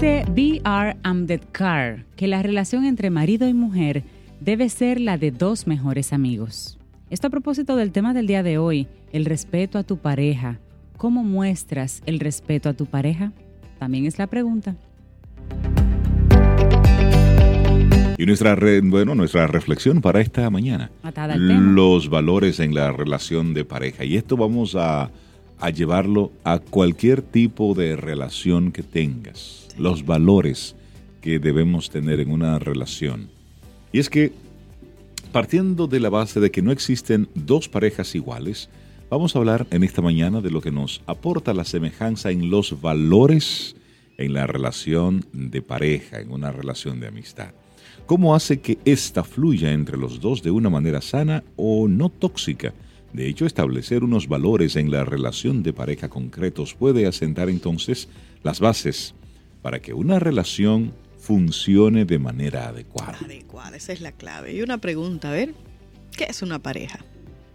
Dice B.R. Ambedkar que la relación entre marido y mujer debe ser la de dos mejores amigos. Esto a propósito del tema del día de hoy, el respeto a tu pareja. ¿Cómo muestras el respeto a tu pareja? También es la pregunta. Y nuestra, re- bueno, nuestra reflexión para esta mañana. Los valores en la relación de pareja. Y esto vamos a, a llevarlo a cualquier tipo de relación que tengas. Los valores que debemos tener en una relación. Y es que, partiendo de la base de que no existen dos parejas iguales, vamos a hablar en esta mañana de lo que nos aporta la semejanza en los valores en la relación de pareja, en una relación de amistad. ¿Cómo hace que ésta fluya entre los dos de una manera sana o no tóxica? De hecho, establecer unos valores en la relación de pareja concretos puede asentar entonces las bases para que una relación funcione de manera adecuada. Adecuada, esa es la clave. Y una pregunta, a ver, ¿qué es una pareja?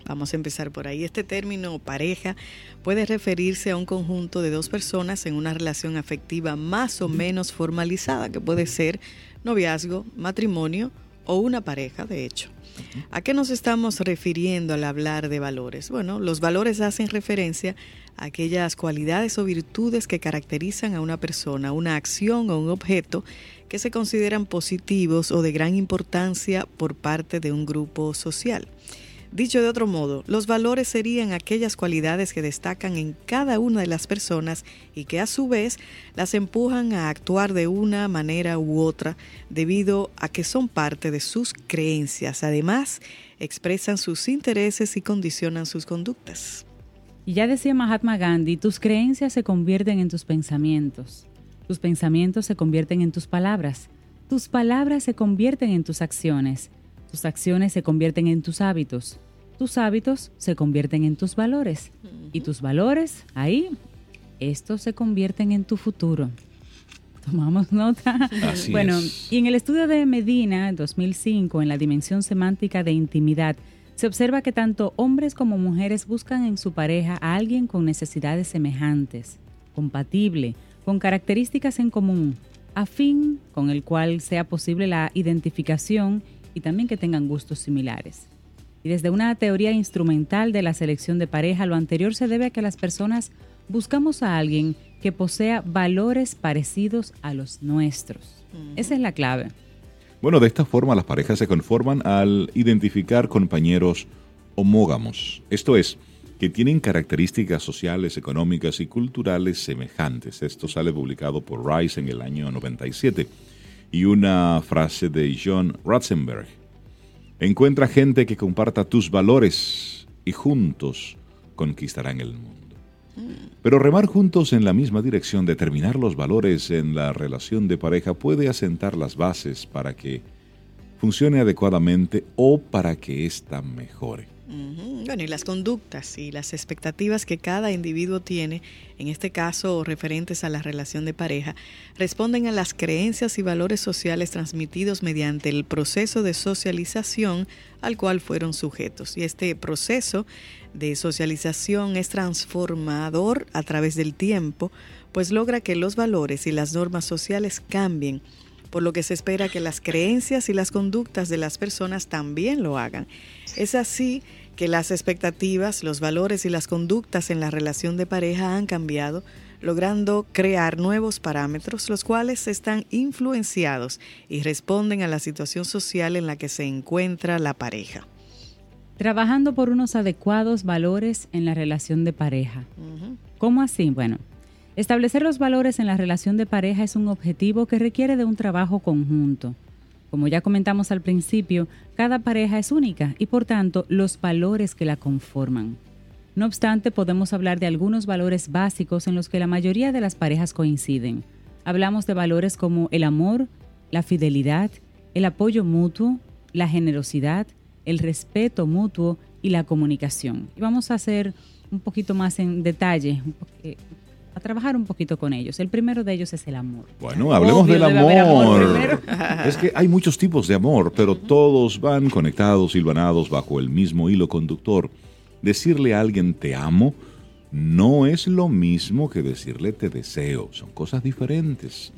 Vamos a empezar por ahí. Este término pareja puede referirse a un conjunto de dos personas en una relación afectiva más o menos formalizada, que puede ser noviazgo, matrimonio o una pareja, de hecho. ¿A qué nos estamos refiriendo al hablar de valores? Bueno, los valores hacen referencia a aquellas cualidades o virtudes que caracterizan a una persona, una acción o un objeto que se consideran positivos o de gran importancia por parte de un grupo social. Dicho de otro modo, los valores serían aquellas cualidades que destacan en cada una de las personas y que a su vez las empujan a actuar de una manera u otra debido a que son parte de sus creencias. Además, expresan sus intereses y condicionan sus conductas. Y ya decía Mahatma Gandhi, tus creencias se convierten en tus pensamientos. Tus pensamientos se convierten en tus palabras. Tus palabras se convierten en tus acciones. Tus acciones se convierten en tus hábitos. Tus hábitos se convierten en tus valores. Y tus valores, ahí, estos se convierten en tu futuro. Tomamos nota. Así bueno, es. y en el estudio de Medina, 2005, en la dimensión semántica de intimidad, se observa que tanto hombres como mujeres buscan en su pareja a alguien con necesidades semejantes, compatible, con características en común, afín, con el cual sea posible la identificación y también que tengan gustos similares. Y desde una teoría instrumental de la selección de pareja, lo anterior se debe a que las personas buscamos a alguien que posea valores parecidos a los nuestros. Esa es la clave. Bueno, de esta forma las parejas se conforman al identificar compañeros homógamos, esto es, que tienen características sociales, económicas y culturales semejantes. Esto sale publicado por Rice en el año 97. Y una frase de John Ratzenberg. Encuentra gente que comparta tus valores y juntos conquistarán el mundo. Pero remar juntos en la misma dirección, determinar los valores en la relación de pareja puede asentar las bases para que funcione adecuadamente o para que ésta mejore. Bueno, y las conductas y las expectativas que cada individuo tiene, en este caso referentes a la relación de pareja, responden a las creencias y valores sociales transmitidos mediante el proceso de socialización al cual fueron sujetos. Y este proceso de socialización es transformador a través del tiempo, pues logra que los valores y las normas sociales cambien por lo que se espera que las creencias y las conductas de las personas también lo hagan. Es así que las expectativas, los valores y las conductas en la relación de pareja han cambiado, logrando crear nuevos parámetros, los cuales están influenciados y responden a la situación social en la que se encuentra la pareja. trabajando por unos adecuados valores en la relación de pareja. ¿Cómo así? Bueno, establecer los valores en la relación de pareja es un objetivo que requiere de un trabajo conjunto. Como ya comentamos al principio, cada pareja es única y por tanto los valores que la conforman. No obstante, podemos hablar de algunos valores básicos en los que la mayoría de las parejas coinciden. Hablamos de valores como el amor, la fidelidad, el apoyo mutuo, la generosidad, el respeto mutuo y la comunicación. Y vamos a hacer un poquito más en detalle, a trabajar un poquito con ellos. El primero de ellos es el amor. Bueno, hablemos del amor. es que hay muchos tipos de amor, pero todos van conectados, silvanados bajo el mismo hilo conductor. Decirle a alguien te amo no es lo mismo que decirle te deseo, son cosas diferentes.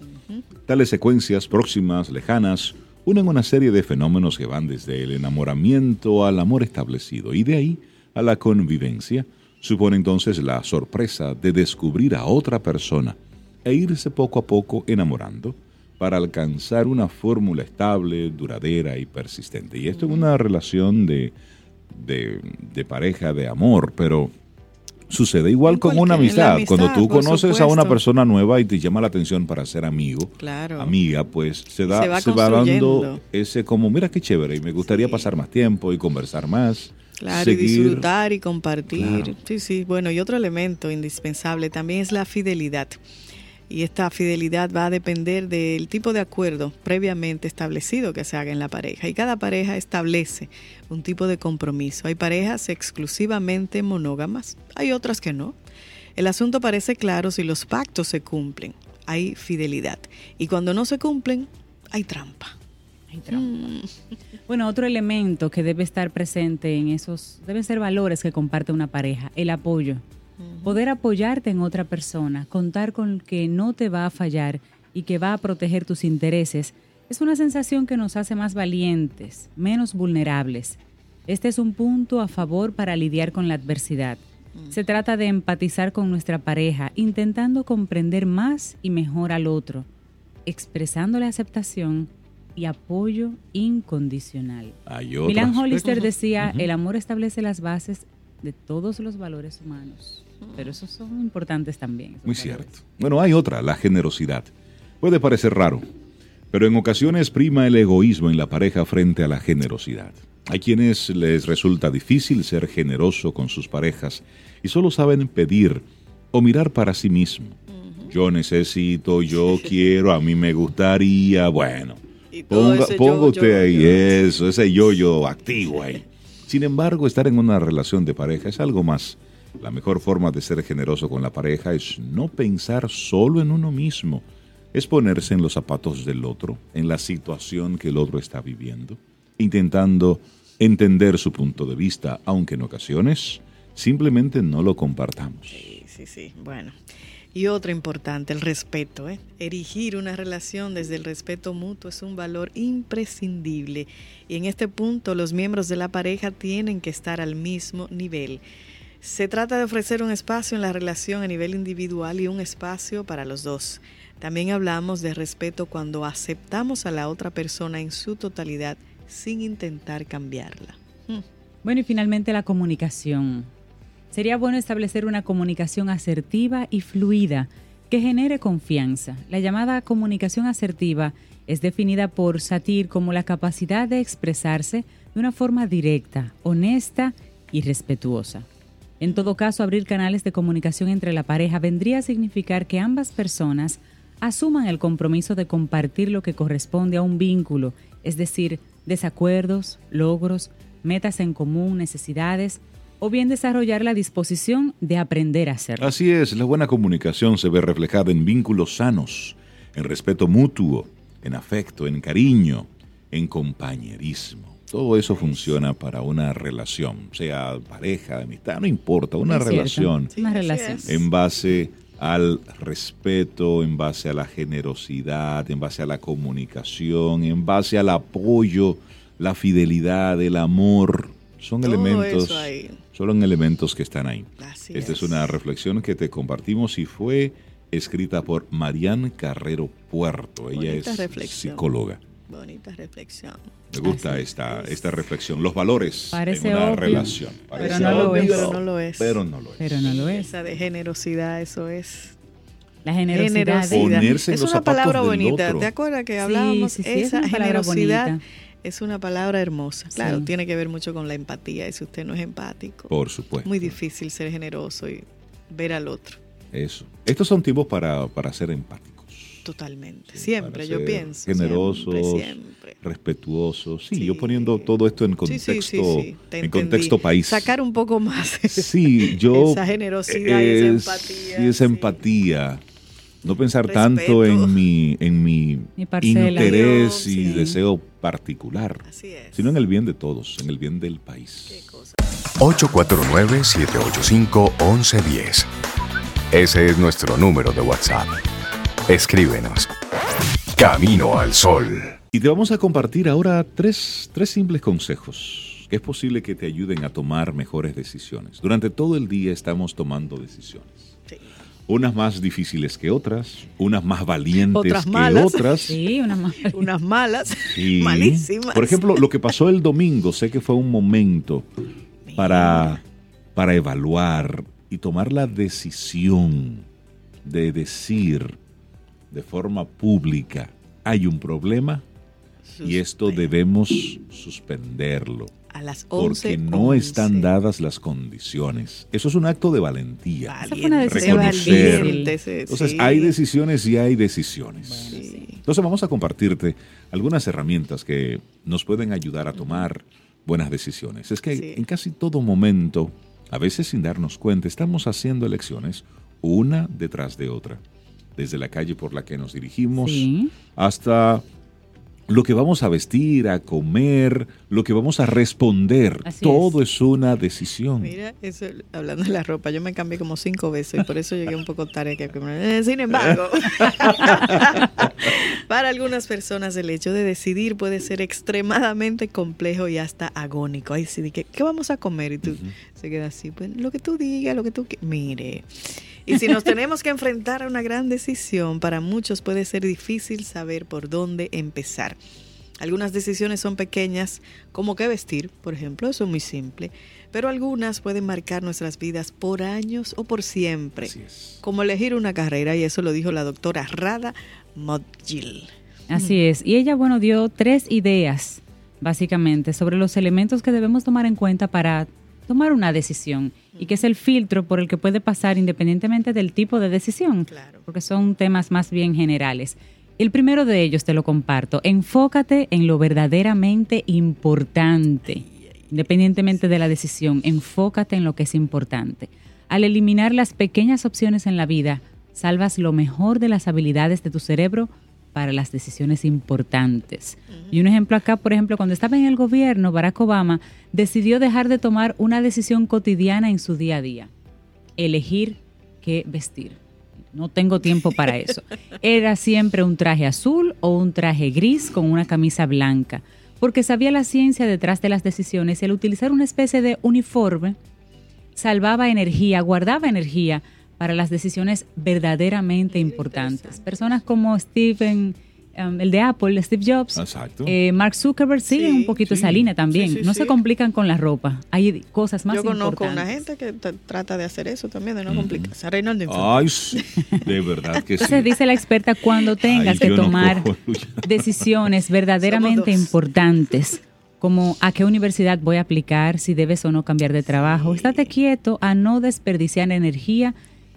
Tales secuencias próximas, lejanas, unen una serie de fenómenos que van desde el enamoramiento al amor establecido y de ahí a la convivencia. Supone entonces la sorpresa de descubrir a otra persona e irse poco a poco enamorando para alcanzar una fórmula estable, duradera y persistente. Y esto es una relación de, de, pareja, de amor, pero Sucede igual con una amistad. Cuando tú conoces a una persona nueva y te llama la atención para ser amigo, amiga, pues se, da, se va, dando ese como, mira qué chévere, y me gustaría pasar más tiempo y conversar más. Claro, y disfrutar y compartir. Sí, sí. Bueno, y otro elemento indispensable también es la fidelidad y esta fidelidad va a depender del tipo de acuerdo previamente establecido que se haga en la pareja. Y cada pareja establece un tipo de compromiso. Hay parejas exclusivamente monógamas, hay otras que no. El asunto parece claro si los pactos se cumplen. Hay fidelidad. Y cuando no se cumplen, hay trampa. Trampa. Mm. Bueno, otro elemento que debe estar presente en esos, deben ser valores que comparte una pareja, el apoyo. Poder apoyarte en otra persona, contar con que no te va a fallar y que va a proteger tus intereses, es una sensación que nos hace más valientes, menos vulnerables. Este es un punto a favor para lidiar con la adversidad. Mm. Se trata de empatizar con nuestra pareja, intentando comprender más y mejor al otro, expresando la aceptación y apoyo incondicional. Milan Hollister decía, el amor establece las bases de todos los valores humanos pero esos son importantes también. Muy cierto. Bueno, hay otra, la generosidad. Puede parecer raro, pero en ocasiones prima el egoísmo en la pareja frente a la generosidad. Hay quienes les resulta difícil ser generoso con sus parejas y solo saben pedir o mirar para sí mismo. Yo necesito, yo quiero, a mí me gustaría, bueno. Ponga, ponga usted ahí eso, ese yo-yo activo ahí. Sin embargo, estar en una relación de pareja es algo más la mejor forma de ser generoso con la pareja es no pensar solo en uno mismo, es ponerse en los zapatos del otro, en la situación que el otro está viviendo, intentando entender su punto de vista, aunque en ocasiones simplemente no lo compartamos. Sí, sí, sí. Bueno. Y otro importante, el respeto. ¿eh? Erigir una relación desde el respeto mutuo es un valor imprescindible. Y en este punto los miembros de la pareja tienen que estar al mismo nivel. Se trata de ofrecer un espacio en la relación a nivel individual y un espacio para los dos. También hablamos de respeto cuando aceptamos a la otra persona en su totalidad sin intentar cambiarla. Hmm. Bueno, y finalmente la comunicación. Sería bueno establecer una comunicación asertiva y fluida que genere confianza. La llamada comunicación asertiva es definida por Satir como la capacidad de expresarse de una forma directa, honesta y respetuosa. En todo caso, abrir canales de comunicación entre la pareja vendría a significar que ambas personas asuman el compromiso de compartir lo que corresponde a un vínculo, es decir, desacuerdos, logros, metas en común, necesidades, o bien desarrollar la disposición de aprender a hacerlo. Así es, la buena comunicación se ve reflejada en vínculos sanos, en respeto mutuo, en afecto, en cariño, en compañerismo. Todo eso funciona para una relación, sea pareja, amistad, no importa, una relación, una relación en base al respeto, en base a la generosidad, en base a la comunicación, en base al apoyo, la fidelidad, el amor. Son elementos, son elementos que están ahí. Esta es. una reflexión que te compartimos y fue escrita por Marianne Carrero Puerto. Ella es psicóloga. Bonita reflexión. Me gusta esta, esta reflexión. Los valores Parece en una obvio, relación. pero Parece no lo obvio, es. Pero no lo es. Pero no lo es. Pero no lo es. Esa de generosidad, eso es. La generosidad. Generosidad. Ponerse en es los una zapatos palabra del bonita. otro. ¿Te acuerdas que Sí, hablábamos? sí, sí, es Esa palabra generosidad bonita. Es una palabra hermosa. Claro, Sí. tiene que ver mucho con la empatía. Y si usted no es empático, Por supuesto. muy difícil ser generoso y ver al otro. Eso. Estos son tiempos para, para ser empáticos. Totalmente. Sí, siempre, yo pienso. generosos, Siempre, siempre. respetuosos. Sí, Sí. yo poniendo todo esto en contexto, sí, sí, sí, te en entendí. contexto país. Sacar un poco más Sí, yo. esa generosidad y esa es- empatía. sí, esa sí. empatía. No pensar Respeto. tanto en mi, en mi, Mi parcela. interés y Sí. deseo particular, Así es. sino en el bien de todos, en el bien del país. cosa. 849-785-1110. Ese es nuestro número de WhatsApp. Escríbenos. Camino al Sol. Y te vamos a compartir ahora tres, tres simples consejos que es posible que te ayuden a tomar mejores decisiones. Durante todo el día estamos tomando decisiones. Sí. Unas más difíciles que otras, unas más valientes Otras que malas. otras. Sí, una más. Unas malas, Sí. malísimas. Por ejemplo, lo que pasó el domingo, sé que fue un momento para, para evaluar y tomar la decisión de decir de forma pública, hay un problema y esto debemos suspenderlo. A las 11 Porque no están dadas las condiciones. Eso es un acto de valentía. Esa fue una decisión difícil. Entonces, hay decisiones y hay decisiones. Sí. Entonces vamos a compartirte algunas herramientas que nos pueden ayudar a tomar buenas decisiones. Es que Sí. en casi todo momento, a veces sin darnos cuenta, estamos haciendo elecciones una detrás de otra. Desde la calle por la que nos dirigimos hasta lo que vamos a vestir, a comer, lo que vamos a responder. Así Todo es. una decisión. Mira, eso, hablando de la ropa, yo me cambié como cinco veces y por eso llegué un poco tarde. Que, eh, sin embargo, para algunas personas el hecho de decidir puede ser extremadamente complejo y hasta agónico. Ahí sí, ¿qué, ¿qué vamos a comer? Y tú se queda así, pues lo que tú digas, lo que tú quieras. Mire, y si nos tenemos que enfrentar a una gran decisión, para muchos puede ser difícil saber por dónde empezar. Algunas decisiones son pequeñas, como qué vestir, por ejemplo, eso es muy simple, pero algunas pueden marcar nuestras vidas por años o por siempre, Así es. como elegir una carrera, y eso lo dijo la doctora Rada Modgil. Así es. Y ella, bueno, dio tres ideas, básicamente, sobre los elementos que debemos tomar en cuenta para tomar una decisión y que es el filtro por el que puede pasar independientemente del tipo de decisión, Claro. porque son temas más bien generales. El primero de ellos te lo comparto. Enfócate en lo verdaderamente importante. Independientemente de la decisión, enfócate en lo que es importante. Al eliminar las pequeñas opciones en la vida, salvas lo mejor de las habilidades de tu cerebro para las decisiones importantes. Y un ejemplo acá, por ejemplo, cuando estaba en el gobierno, Barack Obama decidió dejar de tomar una decisión cotidiana en su día a día. Elegir qué vestir. No tengo tiempo para eso. Era siempre un traje azul o un traje gris con una camisa blanca, porque sabía la ciencia detrás de las decisiones y al utilizar una especie de uniforme, salvaba energía, guardaba energía para las decisiones verdaderamente importantes. Personas como Stephen, um, el de Apple, Steve Jobs, Exacto. eh, Mark Zuckerberg siguen Sí, un poquito sí. esa línea también. Sí, sí, no sí. se complican con la ropa. Hay cosas más Yo conozco importantes. una gente que trata de hacer eso también, de no complicarse. Reinaldo. Ay, sí, de verdad que sí. Entonces dice la experta, cuando tengas Ay, que no tomar decisiones verdaderamente importantes, como a qué universidad voy a aplicar, si debes o no cambiar de trabajo, estate quieto a no desperdiciar energía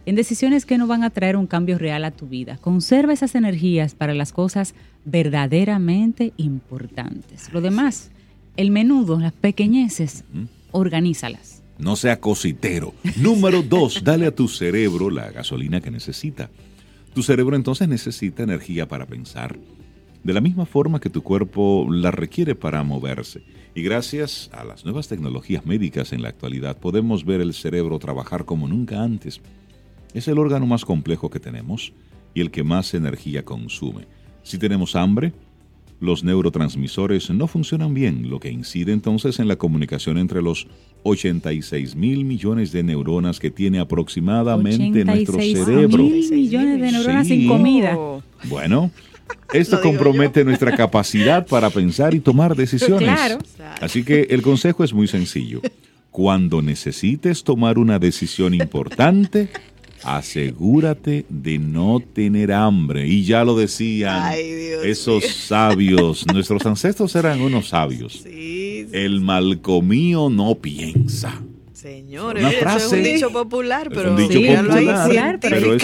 en decisiones que no van a traer un cambio real a tu vida. Conserva esas energías para las cosas verdaderamente importantes. Lo demás, el menudo, las pequeñeces, organízalas. No sea cositero. Número dos, dale a tu cerebro la gasolina que necesita. Tu cerebro entonces necesita energía para pensar, de la misma forma que tu cuerpo la requiere para moverse. Y gracias a las nuevas tecnologías médicas en la actualidad podemos ver el cerebro trabajar como nunca antes. Es el órgano más complejo que tenemos y el que más energía consume. Si tenemos hambre, los neurotransmisores no funcionan bien, lo que incide entonces en la comunicación entre los 86 mil millones de neuronas que tiene aproximadamente nuestro 86 cerebro. mil millones de neuronas Sí. sin comida. Bueno, Esto compromete nuestra capacidad para pensar y tomar decisiones. Claro. Así que el consejo es muy sencillo. Cuando necesites tomar una decisión importante, asegúrate de no tener hambre. Y ya lo decían Ay, Dios esos sabios. Nuestros ancestros eran unos sabios. Sí, El mal comido no piensa. señores, Una eso es un dicho popular, es pero un dicho ahí popular, pero es-.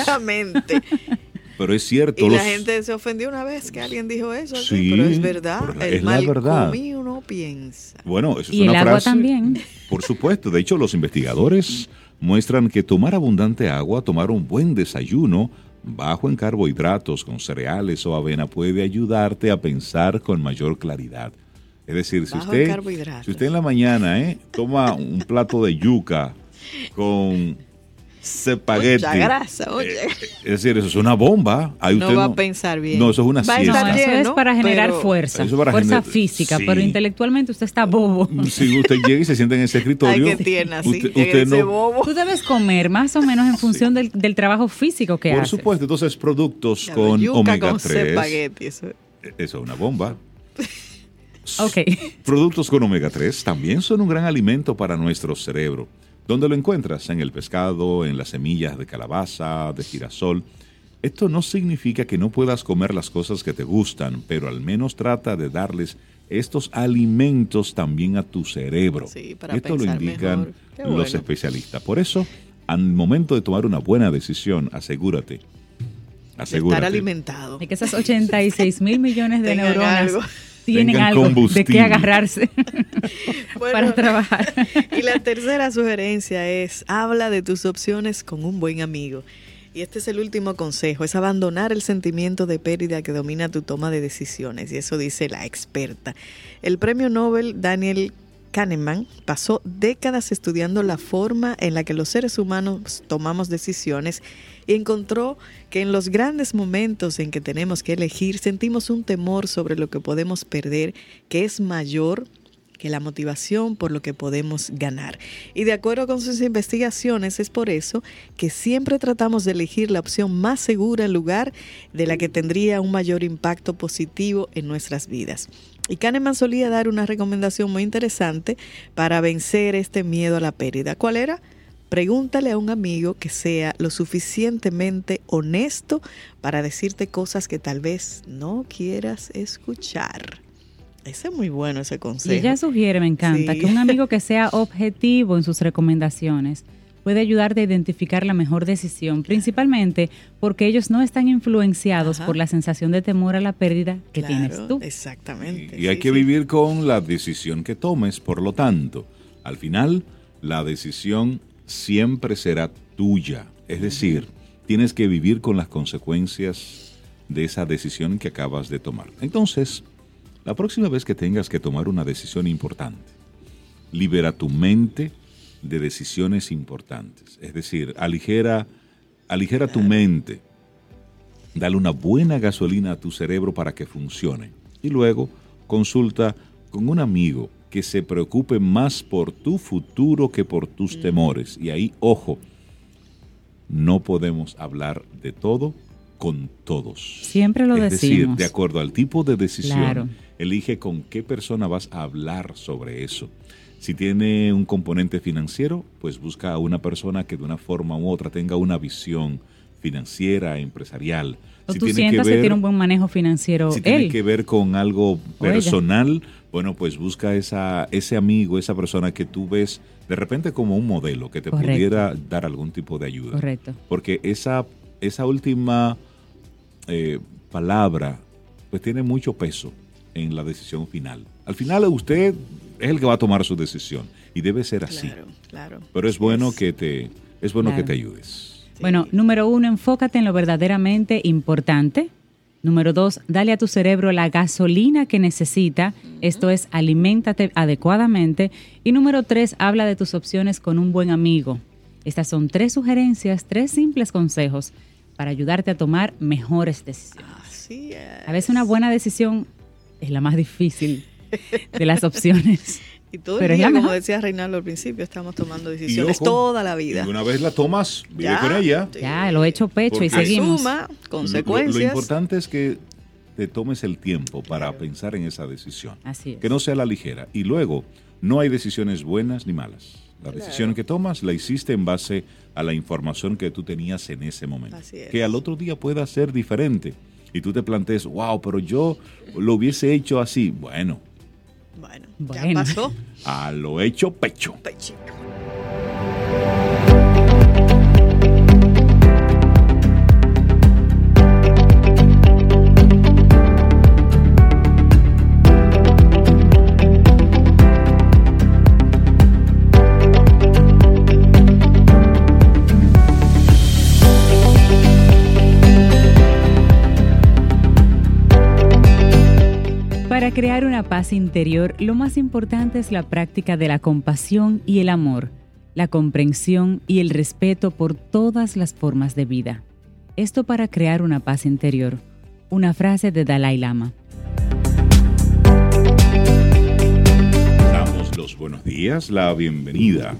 Pero es cierto. Y la gente se ofendió una vez que alguien dijo eso, Sí, pero es verdad. pero el es la mal verdad. comido no piensa. Bueno, eso es Y el una agua frase- también. Por supuesto. De hecho, los investigadores muestran que tomar abundante agua, tomar un buen desayuno, bajo en carbohidratos, con cereales o avena, puede ayudarte a pensar con mayor claridad. Es decir, si usted, si usted en la mañana eh, toma un plato de yuca con espagueti, Mucha grasa, oye. eh, es decir, eso es una bomba. Ahí No usted va a pensar bien. No, eso es una Va siesta. Estar eso es para generar pero- fuerza, Eso para fuerza física, sí. pero intelectualmente usted está bobo. Si usted llega y se sienta en ese escritorio, Ay, qué tierna, sí. usted, no, bobo. Tú debes comer más o menos en función del, del trabajo físico que Por haces. supuesto, entonces productos Ya, con yuca omega con 3. espagueti, eso. Eso es una bomba. Ok. Productos con omega 3 también son un gran alimento para nuestro cerebro. ¿Dónde lo encuentras? En el pescado, en las semillas de calabaza, de girasol. Esto no significa que no puedas comer las cosas que te gustan, pero al menos trata de darles estos alimentos también a tu cerebro. Sí, para Esto lo indican los especialistas. Por eso, al momento de tomar una buena decisión, asegúrate. De Asegúrate. estar alimentado. De que esas 86 mil millones de neuronas algo. Tienen algo de qué agarrarse Bueno, para trabajar. Y la tercera sugerencia es, habla de tus opciones con un buen amigo. Y este es el último consejo, es abandonar el sentimiento de pérdida que domina tu toma de decisiones. Y eso dice la experta. El premio Nobel Daniel Kahneman pasó décadas estudiando la forma en la que los seres humanos tomamos decisiones y encontró que en los grandes momentos en que tenemos que elegir sentimos un temor sobre lo que podemos perder que es mayor que la motivación por lo que podemos ganar. Y de acuerdo con sus investigaciones, es por eso que siempre tratamos de elegir la opción más segura en lugar de la que tendría un mayor impacto positivo en nuestras vidas. Y Kahneman solía dar una recomendación muy interesante para vencer este miedo a la pérdida. ¿Cuál era? Pregúntale a un amigo que sea lo suficientemente honesto para decirte cosas que tal vez no quieras escuchar. Ese es muy bueno ese Y consejo. ella sugiere, me encanta, Sí. que un amigo que sea objetivo en sus recomendaciones puede ayudarte a identificar la mejor decisión, principalmente porque ellos no están influenciados Ajá. por la sensación de temor a la pérdida que Claro, tienes tú. Exactamente. Y hay sí, que sí. vivir con la decisión que tomes, por lo tanto, al final, la decisión siempre será tuya. Es decir, tienes que vivir con las consecuencias de esa decisión que acabas de tomar. Entonces, la próxima vez que tengas que tomar una decisión importante, libera tu mente de decisiones importantes. Es decir, aligera, aligera tu mente. Dale una buena gasolina a tu cerebro para que funcione. Y luego consulta con un amigo que se preocupe más por tu futuro que por tus temores. Y ahí, ojo, no podemos hablar de todo con todos. Siempre lo es decir, decimos. de acuerdo al tipo de decisión, Claro. elige con qué persona vas a hablar sobre eso. Si tiene un componente financiero, pues busca a una persona que de una forma u otra tenga una visión financiera, empresarial. O si tú tiene que sientas que, ver- tiene un buen manejo financiero si tiene que ver con algo personal, bueno, pues busca esa, ese amigo, esa persona que tú ves de repente como un modelo que te Correcto. pudiera dar algún tipo de ayuda. Correcto. Porque esa, esa última eh, palabra pues tiene mucho peso en la decisión final. Al final usted es el que va a tomar su decisión y debe ser así. Claro, claro. Pero es bueno que te es bueno Claro. que te ayudes. Bueno, número uno, enfócate en lo verdaderamente importante. Número dos, dale a tu cerebro la gasolina que necesita. Esto es, aliméntate adecuadamente. Y número tres, habla de tus opciones con un buen amigo. Estas son tres sugerencias, tres simples consejos para ayudarte a tomar mejores decisiones. Así es. A veces una buena decisión es la más difícil de las opciones. Y todo pero el día, como decía Reinaldo al principio, estamos tomando Y decisiones ojo, toda la vida. Y una vez la tomas, vive Ya. con ella. Ya, lo he hecho pecho y seguimos. Asuma Lo- consecuencias. Lo, importante es que te tomes el tiempo para pensar en esa decisión. Así es. Que no sea la ligera. Y luego, no hay decisiones buenas ni malas. La decisión que tomas la hiciste en base a la información que tú tenías en ese momento. Así es. Que al otro día pueda ser diferente. Y tú te plantees, wow, pero yo lo hubiese hecho así. Bueno, Bueno, ya Bueno. pasó. a lo hecho pecho. Pechito. Crear una paz interior, lo más importante es la práctica de la compasión y el amor, la comprensión y el respeto por todas las formas de vida. Esto para crear una paz interior. Una frase de Dalai Lama. Damos los buenos días, la bienvenida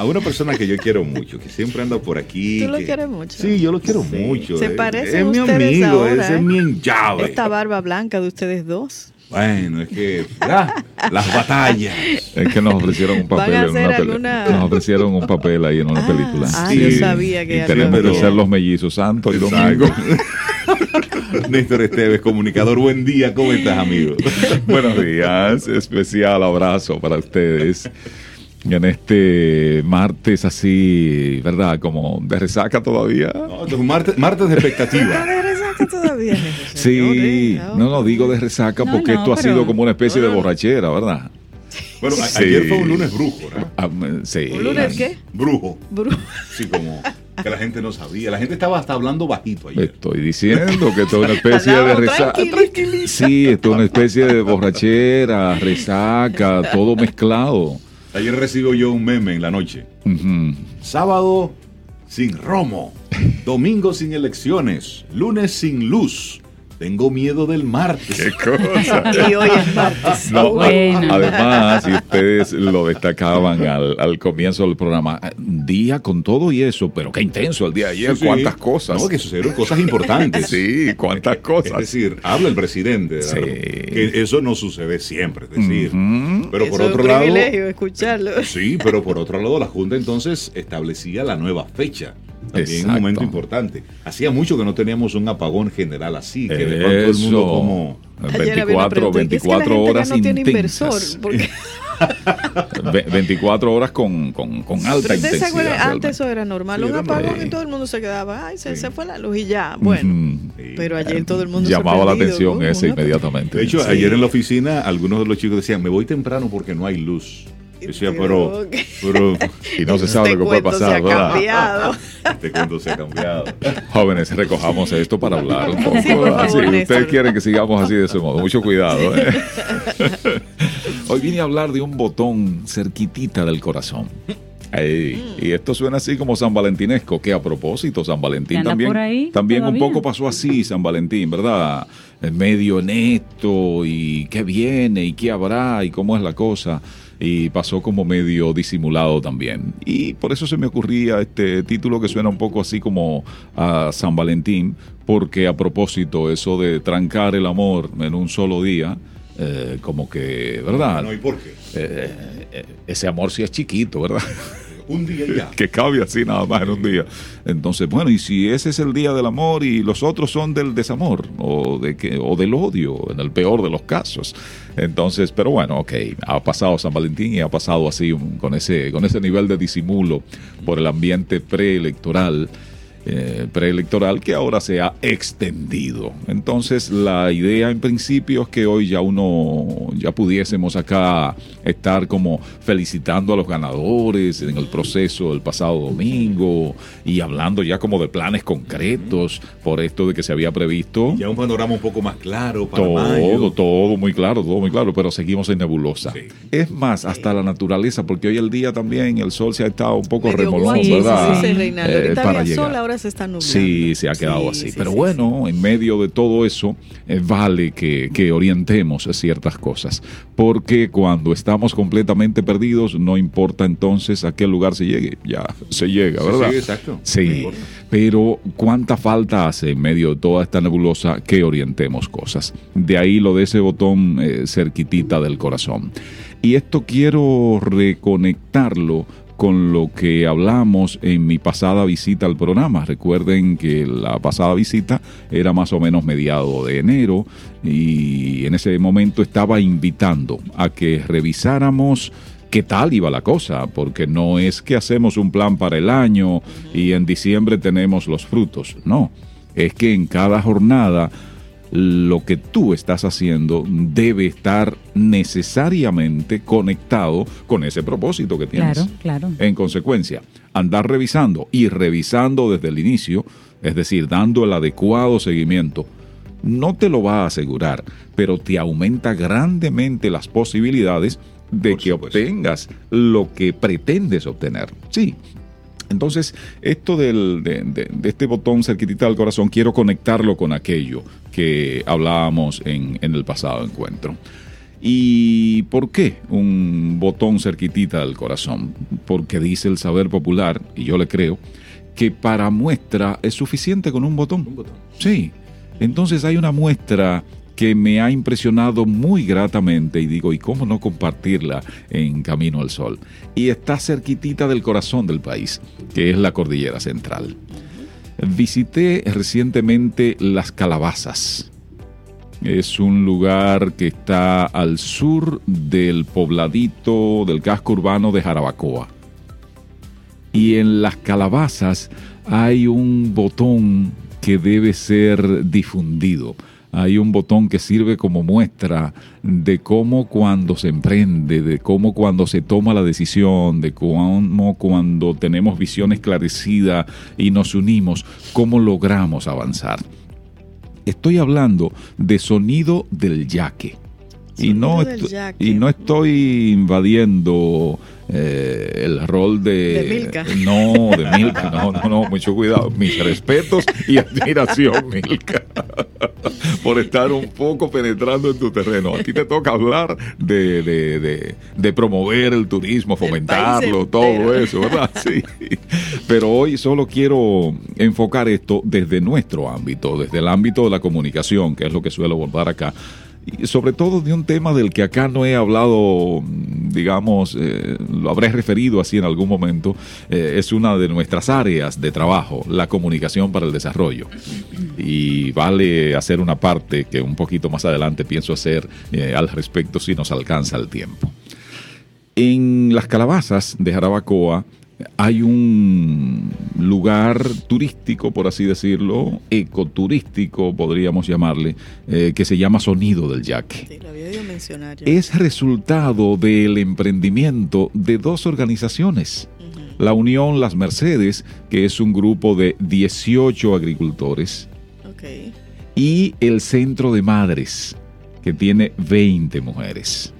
a una persona que yo quiero mucho, que siempre anda por aquí. ¿Tú lo que- quieres mucho? Sí, yo lo quiero mucho. Se Es- parecen Es mi ustedes amigo, ahora, ese ¿eh? es mi enllave. Esta barba blanca de ustedes dos. Bueno, es que las batallas. Es que nos ofrecieron un ¿Van papel a en una alguna- Nos ofrecieron un papel ahí en una Ah, película. ah, yo sabía que y tenemos que ser los mellizos santo y domingo. Néstor Esteves, comunicador, buen día, ¿cómo estás, amigo? Buenos días, especial abrazo para ustedes. En este martes así, ¿verdad? Como de resaca todavía. No, martes, martes de expectativa. ¿De resaca todavía? Sí, no, no digo de resaca No, porque no, esto ha sido como una especie de borrachera, ¿verdad? Bueno, a- Sí. ayer fue un lunes brujo, ¿no? Ah, sí. ¿Un lunes qué? Brujo. Bru- Sí, como que la gente no sabía. La gente estaba hasta hablando bajito ayer. Estoy diciendo que esto es una especie de resaca. Sí, esto es una especie de borrachera, resaca, todo mezclado. Ayer recibo yo un meme en la noche. Sábado sin romo. Domingo sin elecciones. Lunes sin luz. Tengo miedo del martes. cosa? Y hoy es martes. No, Bueno. a- además, y ustedes lo destacaban al, al comienzo del programa, día con todo y eso, pero qué intenso el día de ayer, Sí, sí. cuántas cosas. No, que sucedieron cosas importantes. Sí, cuántas Es cosas. decir, habla el presidente. Sí. Que eso no sucede siempre. Es decir, pero por Eso otro es un lado. privilegio escucharlo. Sí, pero por otro lado, la Junta entonces establecía la nueva fecha. También un Exacto. momento importante. Hacía mucho que no teníamos un apagón general así, que de pronto todo el mundo como... Ayer había una 24, pregunta, ¿y qué es que la 24 gente ya horas no tiene inversor? intensas. Porque, Ve- 24 horas con, con, con alta pero intensidad. antes eso era normal, Sí, un apagón y todo el mundo se quedaba, ay, se, Sí. se fue la luz y ya, bueno. Pero ayer todo el mundo Llamaba la atención ese inmediatamente. De hecho, Sí. ayer en la oficina, algunos de los chicos decían, me voy temprano porque no hay luz. Decía, pero... Pero- y no se sabe Este lo que puede cuento se pasar, ha ¿verdad? cambiado. este cuento se ha cambiado. Jóvenes, recojamos esto para hablar un poco. Sí, favor, Sí, Néstor. ustedes quieren que sigamos así de ese modo. Mucho cuidado. ¿eh? Hoy vine a hablar de un botón cerquitita del corazón. Ey, Y esto suena así como San Valentinesco, que a propósito, San Valentín ¿Que anda también, ahí también un poco pasó así, San Valentín, ¿verdad? En medio neto y qué viene y qué habrá y cómo es la cosa. Y pasó como medio disimulado también. Y por eso se me ocurría este título que suena un poco así como a San Valentín, porque a propósito, eso de trancar el amor en un solo día, eh, como que, ¿verdad? No, ¿y por qué? Eh, eh, ese amor sí es chiquito, ¿verdad? Un día ya. que cabe así nada más en un día. Entonces, bueno, y si ese es el día del amor y los otros son del desamor o, de que, o del odio, en el peor de los casos. Entonces, pero bueno, ok, ha pasado San Valentín y ha pasado así con, ese, con ese nivel de disimulo por el ambiente preelectoral. Eh, preelectoral que ahora se ha extendido. Entonces la idea en principio es que hoy ya uno, ya pudiésemos acá estar como felicitando a los ganadores en el proceso del pasado domingo y hablando ya como de planes concretos por esto de que se había previsto. Ya un panorama un poco más claro para Todo, mayo. todo muy claro, todo muy claro, pero seguimos en nebulosa. Sí. Es más, hasta la naturaleza, porque hoy el día también el sol se ha estado un poco remolón, ¿verdad? sí, sí. Eh, para llegar. sol, ahora ahora se está nublando. Sí, se ha quedado Sí, así. sí, Pero sí, bueno, en medio de todo eso, eh, vale que, que orientemos ciertas cosas. Porque cuando estamos completamente perdidos, no importa entonces a qué lugar se llegue. Ya se llega, ¿verdad? sí, exacto. Sí, pero ¿cuánta falta hace en medio de toda esta nebulosa que orientemos cosas? De ahí lo de ese botón eh, cerquitita del corazón. Y esto quiero reconectarlo con lo que hablamos en mi pasada visita al programa. Recuerden que la pasada visita era más o menos mediado de enero y en ese momento estaba invitando a que revisáramos qué tal iba la cosa, porque no es que hacemos un plan para el año y en diciembre tenemos los frutos, no, es que en cada jornada lo que tú estás haciendo debe estar necesariamente conectado con ese propósito que tienes. Claro, claro. En consecuencia, andar revisando y revisando desde el inicio, es decir, dando el adecuado seguimiento, no te lo va a asegurar, pero te aumenta grandemente las posibilidades de Por que supuesto. obtengas lo que pretendes obtener. Sí. Entonces, esto del- de, de- de este botón cerquitita del corazón, quiero conectarlo con aquello que hablábamos en, en el pasado encuentro. ¿Y por qué un botón cerquitita del corazón? Porque dice el saber popular, y yo le creo, que para muestra es suficiente con un botón. Un botón. Sí. Entonces hay una muestra que me ha impresionado muy gratamente y digo, ¿y cómo no compartirla en Camino al Sol? Y está cerquitita del corazón del país, que es la Cordillera Central. Visité recientemente Las Calabazas. Es un lugar que está al sur del pobladito del casco urbano de Jarabacoa. Y en las calabazas hay un botón que debe ser difundido. Hay un botón que sirve como muestra de cómo cuando se emprende, de cómo cuando se toma la decisión, de cómo cuando tenemos visión esclarecida y nos unimos, cómo logramos avanzar. Estoy hablando de sonido del yaque. Y no, yaque. y no estoy invadiendo eh, el rol de... De Milka. No, de Milka, no, no, no, mucho cuidado. Mis respetos y admiración, Milka, por estar un poco penetrando en tu terreno. A ti te toca hablar de, de, de- de promover el turismo, fomentarlo, todo eso, ¿verdad? Sí. Pero hoy solo quiero enfocar esto desde nuestro ámbito, desde el ámbito de la comunicación, que es lo que suelo abordar acá. Y sobre todo de un tema del que acá no he hablado, digamos, eh, lo habré referido así en algún momento, eh, es una de nuestras áreas de trabajo, la comunicación para el desarrollo. Y vale hacer una parte que un poquito más adelante pienso hacer eh, al respecto si nos alcanza el tiempo. En las calabazas de Jarabacoa hay un lugar turístico, por así decirlo, ecoturístico, podríamos llamarle, eh, que se llama Sonido del Yaque. Sí, lo había oído mencionar ya. Es resultado del emprendimiento de dos organizaciones. La Unión Las Mercedes, que es un grupo de 18 agricultores, y el Centro de Madres, que tiene 20 mujeres.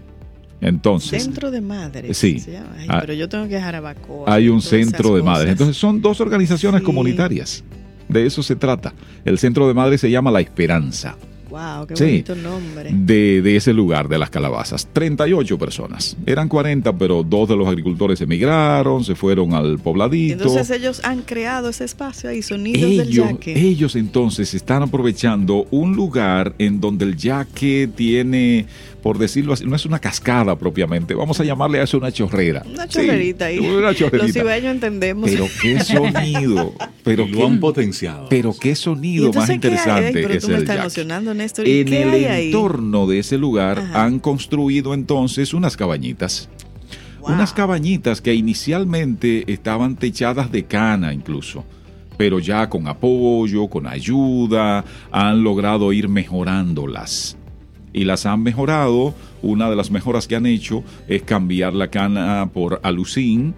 Entonces, Centro de madres. Sí. Ay, Ah, pero yo tengo que dejar a Jarabacoa. hay un centro de madres. Entonces son dos organizaciones Sí. comunitarias. De eso se trata. El centro de madres se llama La Esperanza. Wow, qué Sí. bonito nombre. De, de ese lugar, de las calabazas. 38 personas. Eran 40, pero dos de los agricultores emigraron, se fueron al pobladito. Entonces ellos han creado ese espacio ahí, sonidos del ellos, yaque. ellos entonces están aprovechando un lugar en donde el yaque tiene, por decirlo así, no es una cascada propiamente, vamos a llamarle a eso una chorrera. Una Sí, chorrerita ahí. Una Los chorrerita. cibaeños entendemos. Pero qué sonido, pero lo han qué, potenciado. pero qué ¿Y sonido más interesante pero es tú me el estás yaque. emocionando, Néstor. ¿Y En qué el hay ahí? entorno de ese lugar Ajá. han construido entonces unas cabañitas. Wow. Unas cabañitas que inicialmente estaban techadas de cana incluso, pero ya con apoyo, con ayuda, han logrado ir mejorándolas. Y las han mejorado. Una de las mejoras que han hecho es cambiar la cana por alucín,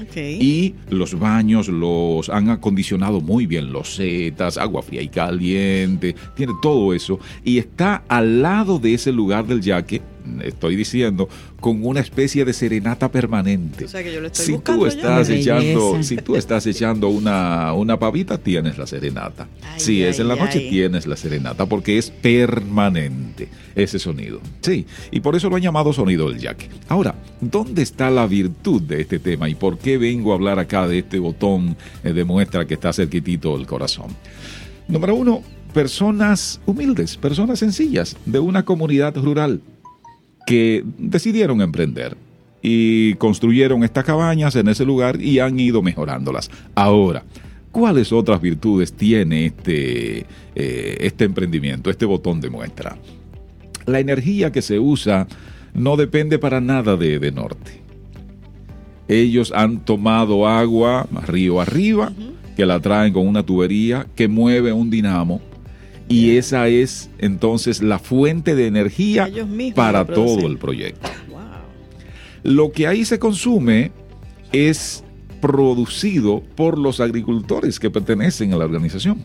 Ok. y los baños los han acondicionado muy bien, losetas, agua fría y caliente, tiene todo eso. Y está al lado de ese lugar del yaque, estoy diciendo, con una especie de serenata permanente. O sea que yo lo estoy si buscando tú estás echando, si tú estás echando una, una pavita, tienes la serenata. Ay, si es en la ay, noche, ay. tienes la serenata, porque es permanente ese sonido. Sí, y por eso lo han llamado sonido del jack. Ahora, ¿dónde está la virtud de este tema y por qué vengo a hablar acá de este botón eh, de muestra que está cerquitito del corazón? Número uno, personas humildes, personas sencillas de una comunidad rural que decidieron emprender y construyeron estas cabañas en ese lugar y han ido mejorándolas. Ahora, ¿cuáles otras virtudes tiene este, eh, este emprendimiento, este botón de muestra? La energía que se usa no depende para nada de, de norte. Ellos han tomado agua río arriba, que la traen con una tubería que mueve un dinamo. Y esa es entonces la fuente de energía para todo el proyecto. Wow. Lo que ahí se consume es producido por los agricultores que pertenecen a la organización.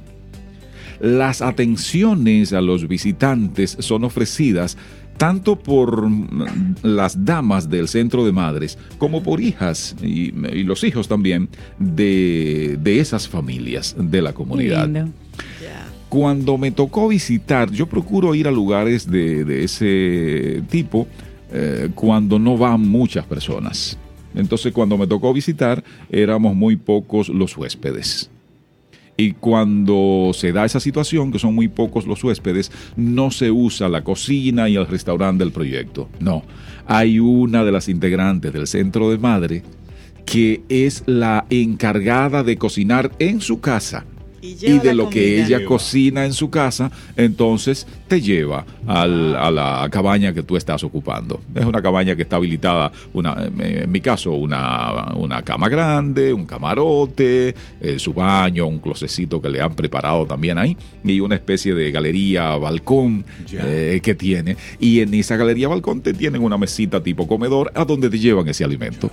Las atenciones a los visitantes son ofrecidas tanto por mm, las damas del centro de madres como por hijas y, y los hijos también de, de esas familias de la comunidad. lindo. Cuando me tocó visitar, yo procuro ir a lugares de, de ese tipo eh, cuando no van muchas personas. Entonces cuando me tocó visitar éramos muy pocos los huéspedes. Y cuando se da esa situación, que son muy pocos los huéspedes, no se usa la cocina y el restaurante del proyecto. No, hay una de las integrantes del centro de madre que es la encargada de cocinar en su casa Y, de lo que ella cocina en su casa, entonces te lleva al- a la cabaña que tú estás ocupando. Es una cabaña que está habilitada, una, en mi caso, una, una cama grande, un camarote, eh, su baño, un closecito que le han preparado también ahí, y una especie de galería, balcón eh, que tiene. Y en esa galería, balcón, te tienen una mesita tipo comedor a donde te llevan ese alimento.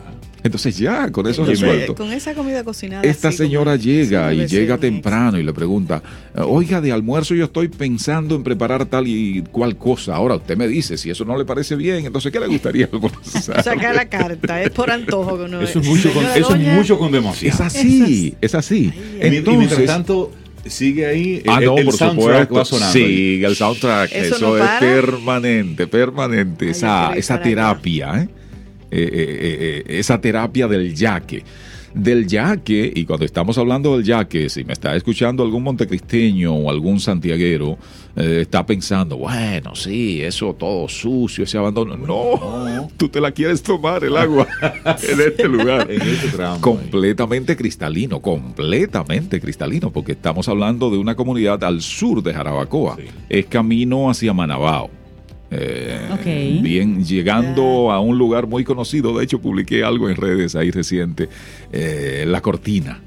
Entonces ya, con eso Entonces, resuelto. Con esa comida cocinada. Esta así como- señora llega y llega temprano y le pregunta, oiga, de almuerzo yo estoy pensando en preparar tal y cual cosa. Ahora usted me dice, si eso no le parece bien, entonces ¿qué le gustaría almorzar? Saca la carta, es por antojo que uno Eso es mucho con, eso es mucho con demasiado. Es así, es así. Ay, Y mi- y mientras Entonces, tanto, sigue ahí el, Ah, no, el por soundtrack supuesto. va sonando. Sí, el soundtrack. Eso Eso, no es para. permanente, permanente. Ay, esa esa terapia, ¿eh? Eh, eh, eh, eh, esa terapia del yaque. Del yaque, y cuando estamos hablando del yaque, si me está escuchando algún montecristeño o algún santiaguero, eh, está pensando, bueno, sí, eso todo sucio, ese abandono. No, tú te la quieres tomar el agua en este lugar. En este tramo. Completamente cristalino, completamente cristalino, porque estamos hablando de una comunidad al sur de Jarabacoa. Sí. Es camino hacia Manabao. Eh, Ok. Bien, llegando a un lugar muy conocido, de hecho publiqué algo en redes ahí reciente, eh, La Cortina.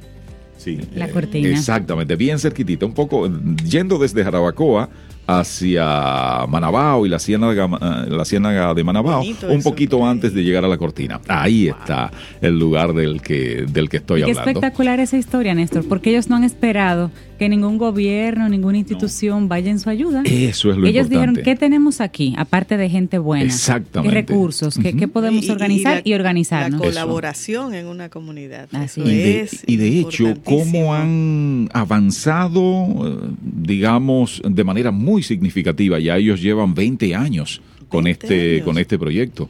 Sí. La Eh, cortina. Exactamente, bien cerquitita, un poco yendo desde Jarabacoa hacia Manabao y la ciénaga, eh, la ciénaga de Manabao, Bonito un eso. poquito antes de llegar a la cortina. Ahí está el lugar del que, del que estoy Y qué hablando. espectacular esa historia, Néstor, porque ellos no han esperado que ningún gobierno, ninguna institución vaya en su ayuda. Eso es lo Ellos importante. dijeron, ¿qué tenemos aquí? Aparte de gente buena. Exactamente. ¿Qué recursos? ¿Qué, qué podemos Y- y- organizar y, la- organizarnos? La colaboración en una comunidad. Así Eso Y de, es y de hecho, cómo han avanzado, eh, digamos, de manera muy significativa. Ya ellos llevan 20 años con 20 este, años. con este proyecto.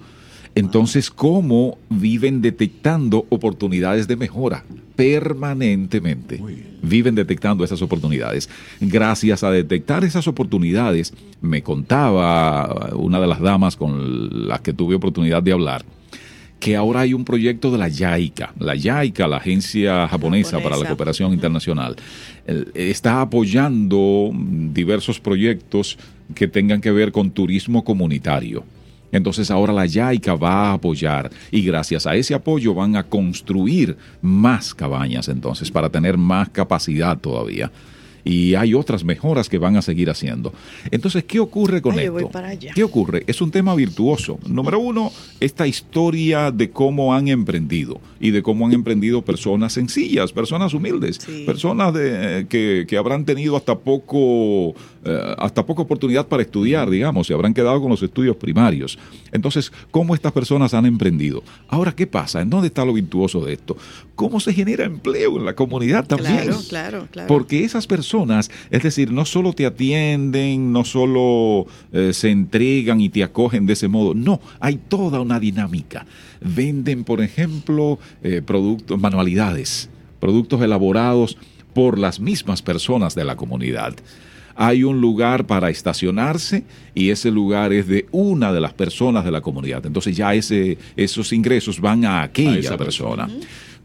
Entonces, ¿cómo viven detectando oportunidades de mejora permanentemente? Viven detectando esas oportunidades. Gracias a detectar esas oportunidades, me contaba una de las damas con las que tuve oportunidad de hablar, que ahora hay un proyecto de la JICA. La JICA, la Agencia Japonesa, para la Japonesa. Cooperación Internacional, está apoyando diversos proyectos que tengan que ver con turismo comunitario. Entonces ahora la JICA va a apoyar y gracias a ese apoyo van a construir más cabañas entonces para tener más capacidad todavía. Y hay otras mejoras que van a seguir haciendo. Entonces, ¿qué ocurre con Ay, yo esto? voy para allá. ¿Qué ocurre? Es un tema virtuoso. Número uno, esta historia de cómo han emprendido y de cómo han emprendido personas sencillas, personas humildes, Sí. personas de, que, que habrán tenido hasta poco eh, hasta poca oportunidad para estudiar, digamos, se habrán quedado con los estudios primarios. Entonces, ¿cómo estas personas han emprendido? Ahora, ¿qué pasa? ¿En dónde está lo virtuoso de esto? ¿Cómo se genera empleo en la comunidad también? Claro, claro, claro. Porque esas personas, es decir, no solo te atienden, no solo eh, se entregan y te acogen de ese modo, no, hay toda una dinámica. Venden, por ejemplo, eh, productos, manualidades, productos elaborados por las mismas personas de la comunidad. Hay un lugar para estacionarse y ese lugar es de una de las personas de la comunidad. Entonces ya ese, esos ingresos van a aquella esa persona.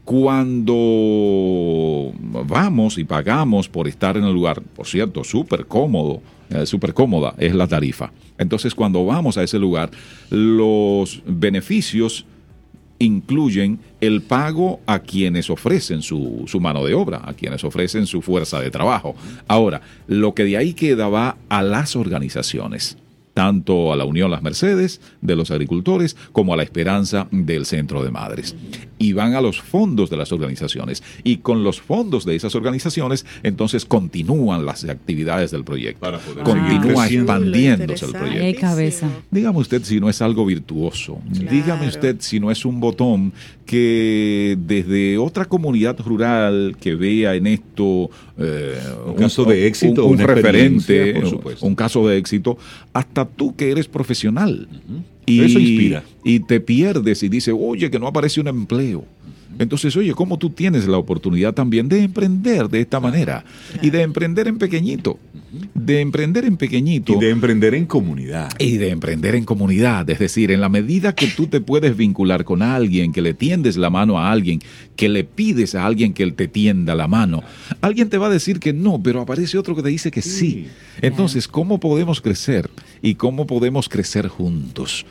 Cuando vamos y pagamos por estar en el lugar, por cierto, súper cómodo, eh, súper cómoda es la tarifa. Entonces, cuando vamos a ese lugar, los beneficios incluyen el pago a quienes ofrecen su, su mano de obra, a quienes ofrecen su fuerza de trabajo. Ahora, lo que de ahí queda va a las organizaciones tanto a la Unión Las Mercedes de los agricultores como a la Esperanza del Centro de Madres. Y van a los fondos de las organizaciones. Y con los fondos de esas organizaciones, entonces continúan las actividades del proyecto. Para poder Continúa expandiéndose el proyecto. Ay, cabeza. Dígame usted si no es algo virtuoso. Claro. Dígame usted si no es un botón que desde otra comunidad rural que vea en esto eh, Un caso de éxito, un, un referente, experiencia, por supuesto. un caso de éxito, hasta tú que eres profesional. Eso inspira. Y te pierdes y dices, oye, que no aparece un empleo. Entonces, oye, ¿cómo tú tienes la oportunidad también de emprender de esta manera? Y de emprender en pequeñito. De emprender en pequeñito. Y de emprender en comunidad. Y de emprender en comunidad, es decir, en la medida que tú te puedes vincular con alguien, que le tiendes la mano a alguien, que le pides a alguien que él te tienda la mano, alguien te va a decir que no, pero aparece otro que te dice que sí. Entonces, ¿cómo podemos crecer? ¿Y cómo podemos crecer juntos?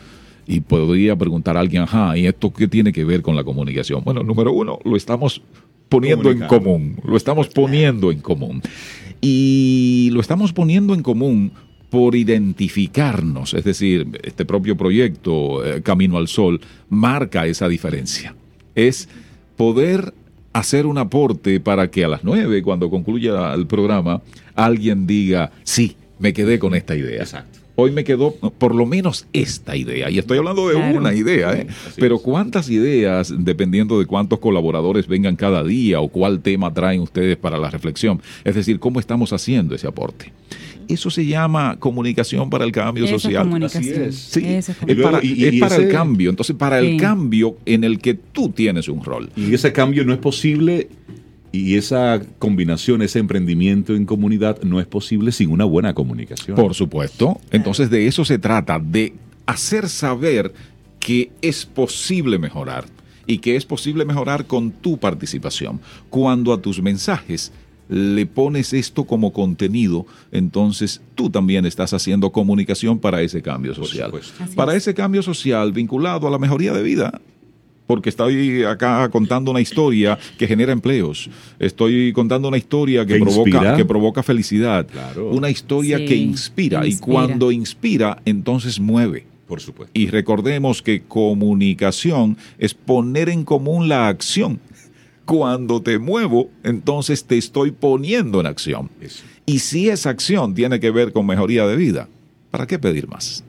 Y podría preguntar a alguien, ajá, ¿y esto qué tiene que ver con la comunicación? Bueno, número uno, lo estamos poniendo en común, lo estamos poniendo en común. Y lo estamos poniendo en común por identificarnos, es decir, este propio proyecto, eh, Camino al Sol, marca esa diferencia. Es poder hacer un aporte para que a las nueve, cuando concluya el programa, alguien diga, sí, me quedé con esta idea. Exacto. Hoy me quedó por lo menos esta idea, y estoy hablando de Claro. una idea, ¿eh? Pero cuántas ideas, dependiendo de cuántos colaboradores vengan cada día o cuál tema traen ustedes para la reflexión, es decir, cómo estamos haciendo ese aporte. Eso se llama comunicación para el cambio Esa social. comunicación. Así es. Sí, Esa es para, y- es y para el cambio. Entonces, para el cambio en el que tú tienes un rol. Y ese cambio no es posible y esa combinación, ese emprendimiento en comunidad no es posible sin una buena comunicación. Por supuesto. Entonces, de eso se trata, de hacer saber que es posible mejorar y que es posible mejorar con tu participación. Cuando a tus mensajes le pones esto como contenido, entonces tú también estás haciendo comunicación para ese cambio Por social. Para es. ese cambio social vinculado a la mejoría de vida. Porque estoy acá contando una historia que genera empleos. Estoy contando una historia que, Que provoca, inspira. que provoca felicidad. Claro. Una historia Sí, que inspira. Y inspira. cuando inspira, entonces mueve. Por supuesto. Y recordemos que comunicación es poner en común la acción. Cuando te muevo, entonces te estoy poniendo en acción. Eso. Y si esa acción tiene que ver con mejoría de vida, ¿para qué pedir más?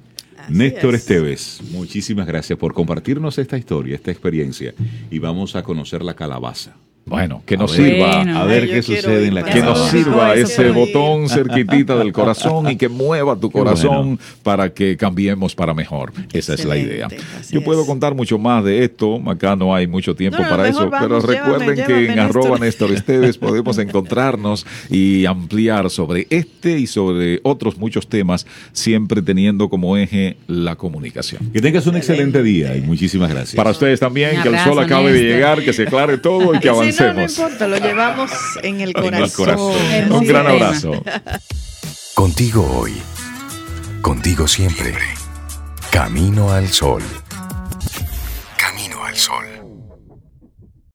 Así Néstor es. Esteves, muchísimas gracias por compartirnos esta historia, esta experiencia. Y vamos a conocer la calabaza. Bueno, que nos sirva. Bueno. A ver Ay, qué sucede en la Que nos sirva ese botón cerquitita del corazón y que mueva tu corazón bueno. para que cambiemos para mejor. Esa es la idea. Yo puedo es. contar mucho más de esto. Acá no hay mucho tiempo No, no, para eso. pero recuerden llévame, que en arroba Néstor. Esteves podemos encontrarnos y ampliar sobre este y sobre otros muchos temas, siempre teniendo como eje la comunicación. Que tengas un excelente día y muchísimas gracias. Para ustedes también, que el sol acabe de llegar, que se aclare todo y que Y si no, no importa, lo llevamos en el el corazón. corazón. Hermoso Un gran abrazo. Contigo hoy. Contigo siempre. Camino al sol. Camino al sol.